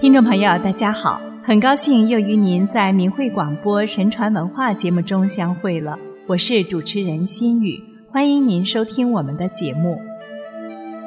听众朋友，大家好，很高兴又与您在明慧广播神传文化节目中相会了。我是主持人心雨，欢迎您收听我们的节目。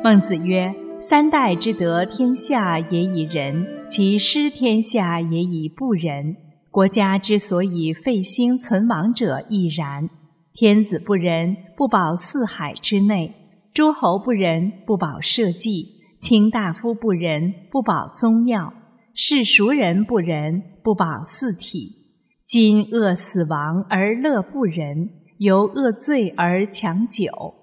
孟子曰：“三代之得天下也以仁，其失天下也以不仁。国家之所以废兴存亡者亦然。天子不仁，不保四海之内；诸侯不仁，不保社稷；卿大夫不仁，不保宗庙。”是熟人不仁，不保四体；今恶死亡而乐不仁，由恶罪而强久。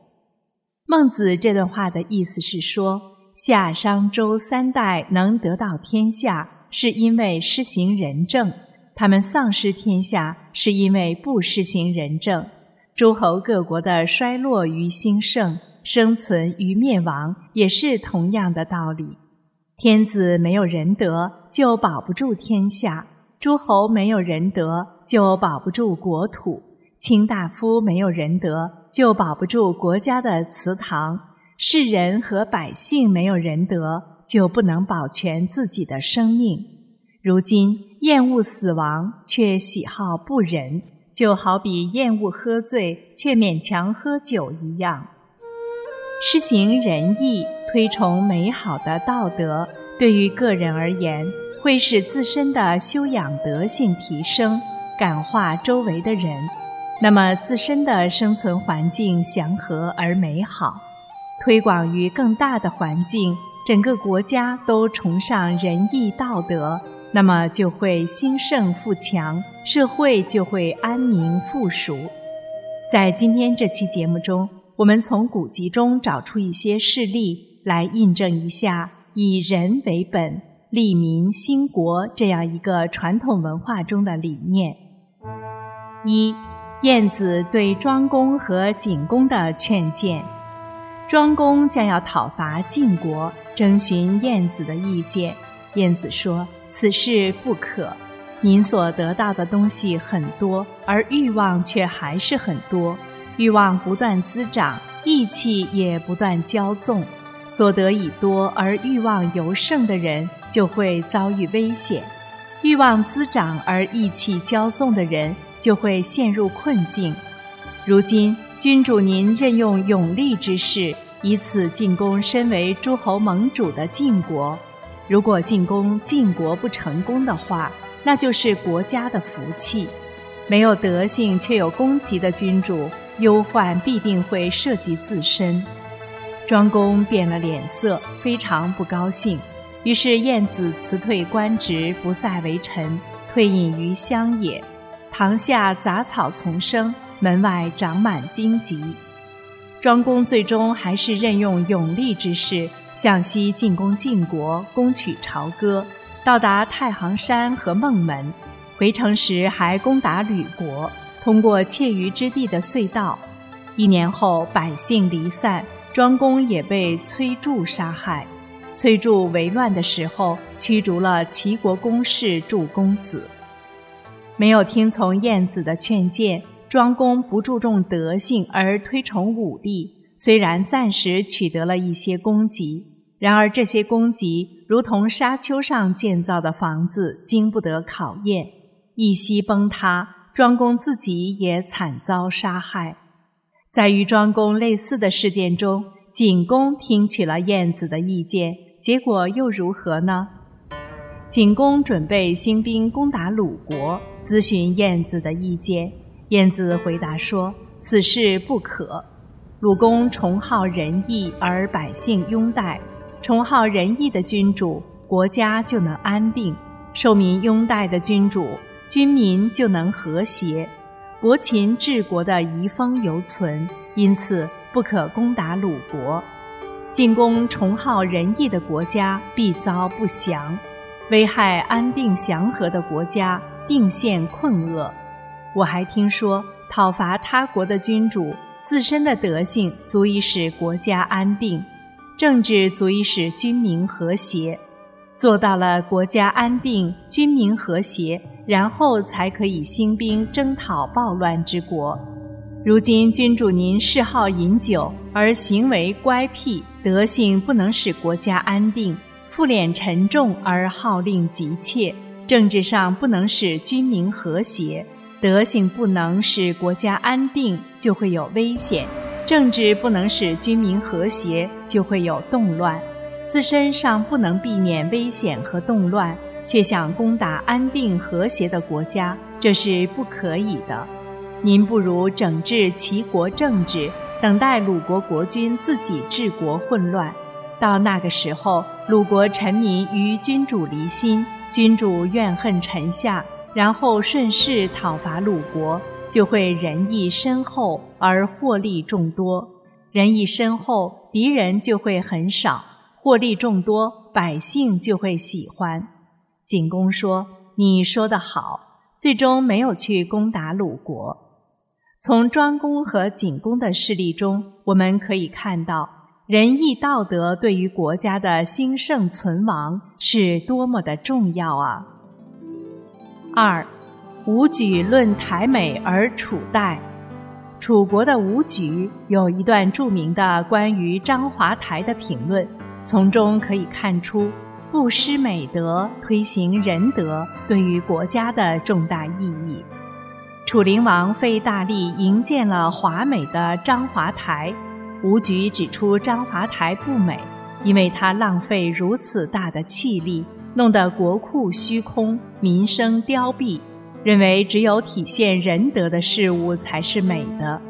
孟子这段话的意思是说，夏商周三代能得到天下，是因为施行仁政；他们丧失天下，是因为不施行仁政。诸侯各国的衰落与兴盛，生存与灭亡，也是同样的道理。天子没有仁德，就保不住天下；诸侯没有仁德，就保不住国土；卿大夫没有仁德，就保不住国家的祠堂；世人和百姓没有仁德，就不能保全自己的生命。如今厌恶死亡，却喜好不仁，就好比厌恶喝醉，却勉强喝酒一样。施行仁义，推崇美好的道德，对于个人而言，会使自身的修养德性提升，感化周围的人，那么自身的生存环境祥和而美好。推广于更大的环境，整个国家都崇尚仁义道德，那么就会兴盛富强，社会就会安宁富庶。在今天这期节目中。我们从古籍中找出一些事例来印证一下以人为本、利民兴国这样一个传统文化中的理念。一、晏子对庄公和景公的劝谏。庄公将要讨伐晋国，征询晏子的意见。晏子说：“此事不可。您所得到的东西很多，而欲望却还是很多。”欲望不断滋长，意气也不断骄纵，所得已多而欲望尤盛的人就会遭遇危险；欲望滋长而意气骄纵的人就会陷入困境。如今君主您任用勇力之士，以此进攻身为诸侯盟主的晋国。如果进攻晋国不成功的话，那就是国家的福气。没有德性却有功绩的君主。忧患必定会涉及自身，庄公变了脸色，非常不高兴。于是晏子辞退官职，不再为臣，退隐于乡野。堂下杂草丛生，门外长满荆棘。庄公最终还是任用勇力之士，向西进攻晋国，攻取朝歌，到达太行山和孟门。回城时还攻打吕国。通过窃鱼之地的隧道，一年后百姓离散，庄公也被崔杼杀害。崔杼为乱的时候，驱逐了齐国公室祝公子。没有听从晏子的劝谏，庄公不注重德性而推崇武力，虽然暂时取得了一些功绩，然而这些功绩如同沙丘上建造的房子，经不得考验，一夕崩塌。庄公自己也惨遭杀害。在与庄公类似的事件中，景公听取了晏子的意见，结果又如何呢？景公准备兴兵攻打鲁国，咨询晏子的意见。晏子回答说：“此事不可。鲁公崇好仁义，而百姓拥戴。崇好仁义的君主，国家就能安定；受民拥戴的君主。”军民就能和谐，伯禽治国的遗风犹存，因此不可攻打鲁国。进攻崇好仁义的国家，必遭不祥；危害安定祥和的国家，定陷困厄。我还听说，讨伐他国的君主，自身的德性足以使国家安定，政治足以使军民和谐。做到了国家安定、军民和谐，然后才可以兴兵征讨暴乱之国。如今君主您嗜好饮酒，而行为乖僻，德性不能使国家安定，赋敛沉重而号令急切，政治上不能使军民和谐，德性不能使国家安定，就会有危险；政治不能使军民和谐，就会有动乱。自身上不能避免危险和动乱，却想攻打安定和谐的国家，这是不可以的。您不如整治齐国政治，等待鲁国国君自己治国混乱。到那个时候，鲁国臣民与君主离心，君主怨恨臣下，然后顺势讨伐鲁国，就会仁义深厚而获利众多。仁义深厚，敌人就会很少。获利众多，百姓就会喜欢。景公说：“你说得好。”最终没有去攻打鲁国。从庄公和景公的事例中，我们可以看到仁义道德对于国家的兴盛存亡是多么的重要啊！二，武举论台美而楚代。楚国的武举有一段著名的关于章华台的评论。从中可以看出，不失美德、推行仁德对于国家的重大意义。楚灵王费大力营建了华美的章华台，吴举指出章华台不美，因为它浪费如此大的气力，弄得国库虚空，民生凋敝，认为只有体现仁德的事物才是美的。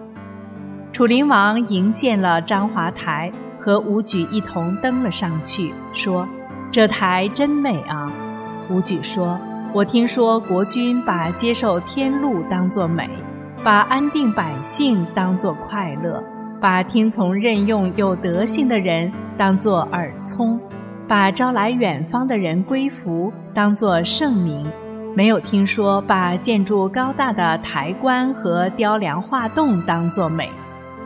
楚灵王营建了章华台。和武举一同登了上去，说：“这台真美啊！”武举说：“我听说国君把接受天禄当作美，把安定百姓当作快乐，把听从任用有德性的人当作耳聪，把招来远方的人归服当作圣明，没有听说把建筑高大的台观和雕梁画栋当作美。”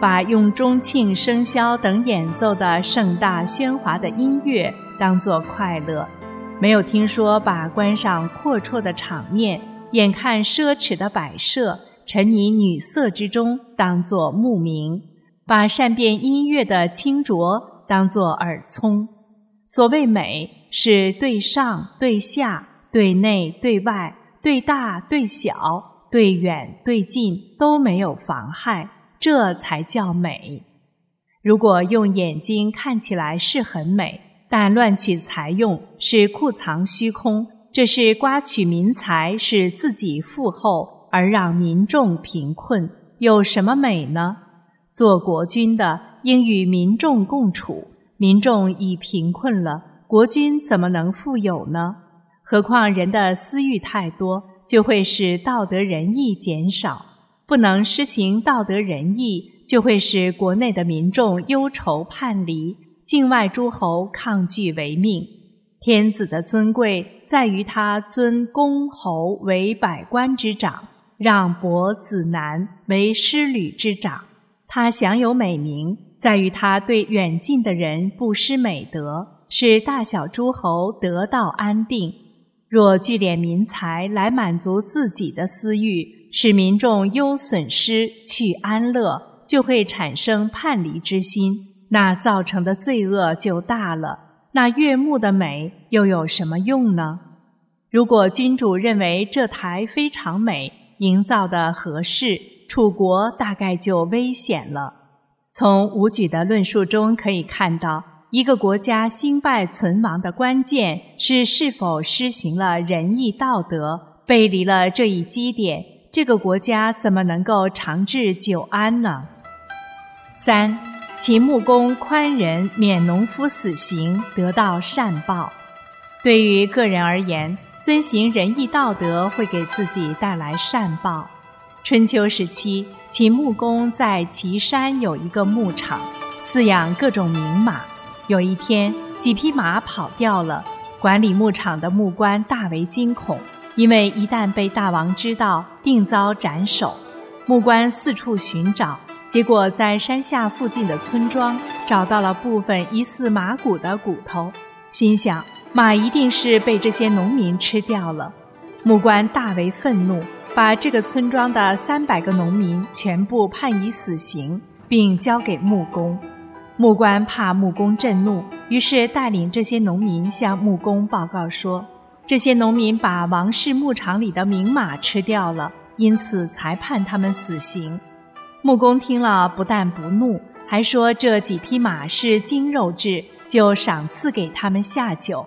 把用钟磬、笙箫等演奏的盛大喧哗的音乐当作快乐，没有听说把观赏阔绰的场面、眼看奢侈的摆设、沉迷女色之中当作目明，把善变音乐的清浊当作耳聪。所谓美，是对上对下、对内对外、对大对小、对远对近都没有妨害。这才叫美。如果用眼睛看起来是很美，但乱取财用，是库藏虚空，这是刮取民财，使自己富厚而让民众贫困，有什么美呢？做国君的应与民众共处，民众已贫困了，国君怎么能富有呢？何况人的私欲太多，就会使道德仁义减少。不能施行道德仁义，就会使国内的民众忧愁叛离，境外诸侯抗拒为命。天子的尊贵在于他尊公侯为百官之长，让伯子男为师旅之长。他享有美名，在于他对远近的人不失美德，使大小诸侯得到安定。若聚敛民财来满足自己的私欲。使民众忧损失去安乐，就会产生叛离之心，那造成的罪恶就大了。那悦目的美又有什么用呢？如果君主认为这台非常美，营造的合适，楚国大概就危险了。从武举的论述中可以看到，一个国家兴败存亡的关键是是否施行了仁义道德，背离了这一基点。这个国家怎么能够长治久安呢？三，秦穆公宽仁，免农夫死刑，得到善报。对于个人而言，遵行仁义道德会给自己带来善报。春秋时期，秦穆公在岐山有一个牧场，饲养各种名马。有一天，几匹马跑掉了，管理牧场的牧官大为惊恐。因为一旦被大王知道，定遭斩首。牧官四处寻找，结果在山下附近的村庄找到了部分疑似马骨的骨头，心想马一定是被这些农民吃掉了。木官大为愤怒，把这个村庄的三百个农民全部判以死刑，并交给木工。木官怕木工震怒，于是带领这些农民向木工报告说：“这些农民把王氏牧场里的名马吃掉了，因此才判他们死刑。”木工听了不但不怒，还说这几匹马是精肉质，就赏赐给他们下酒。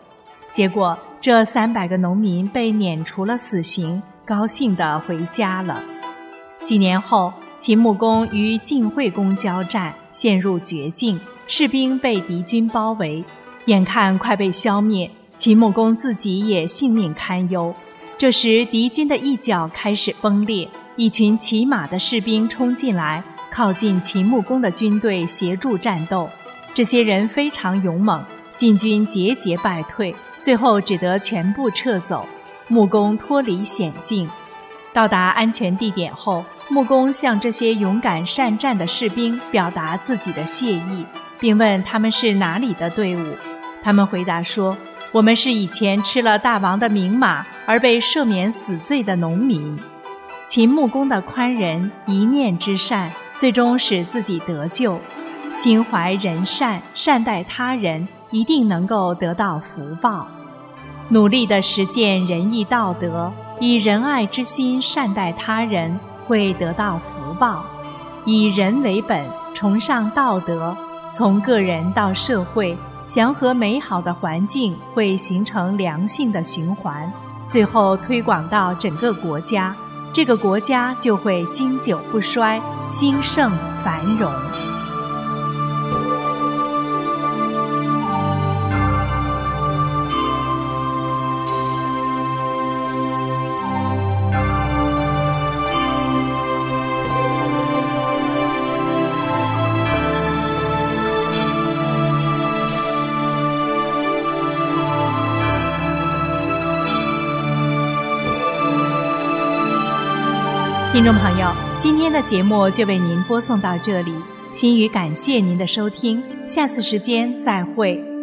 结果这三百个农民被免除了死刑，高兴地回家了。几年后，秦穆公与晋惠公交战，陷入绝境。士兵被敌军包围，眼看快被消灭，秦穆公自己也性命堪忧。这时，敌军的一角开始崩裂，一群骑马的士兵冲进来，靠近秦穆公的军队协助战斗。这些人非常勇猛，晋军节节败退，最后只得全部撤走。穆公脱离险境，到达安全地点后，穆公向这些勇敢善战的士兵表达自己的谢意。并问他们是哪里的队伍，他们回答说：“我们是以前吃了大王的名马而被赦免死罪的农民。”秦穆公的宽仁一念之善，最终使自己得救。心怀仁善，善待他人，一定能够得到福报。努力地实践仁义道德，以仁爱之心善待他人，会得到福报。以人为本，崇尚道德。从个人到社会，祥和美好的环境会形成良性的循环，最后推广到整个国家，这个国家就会经久不衰，兴盛繁荣。听众朋友，今天的节目就为您播送到这里，心语感谢您的收听，下次时间再会。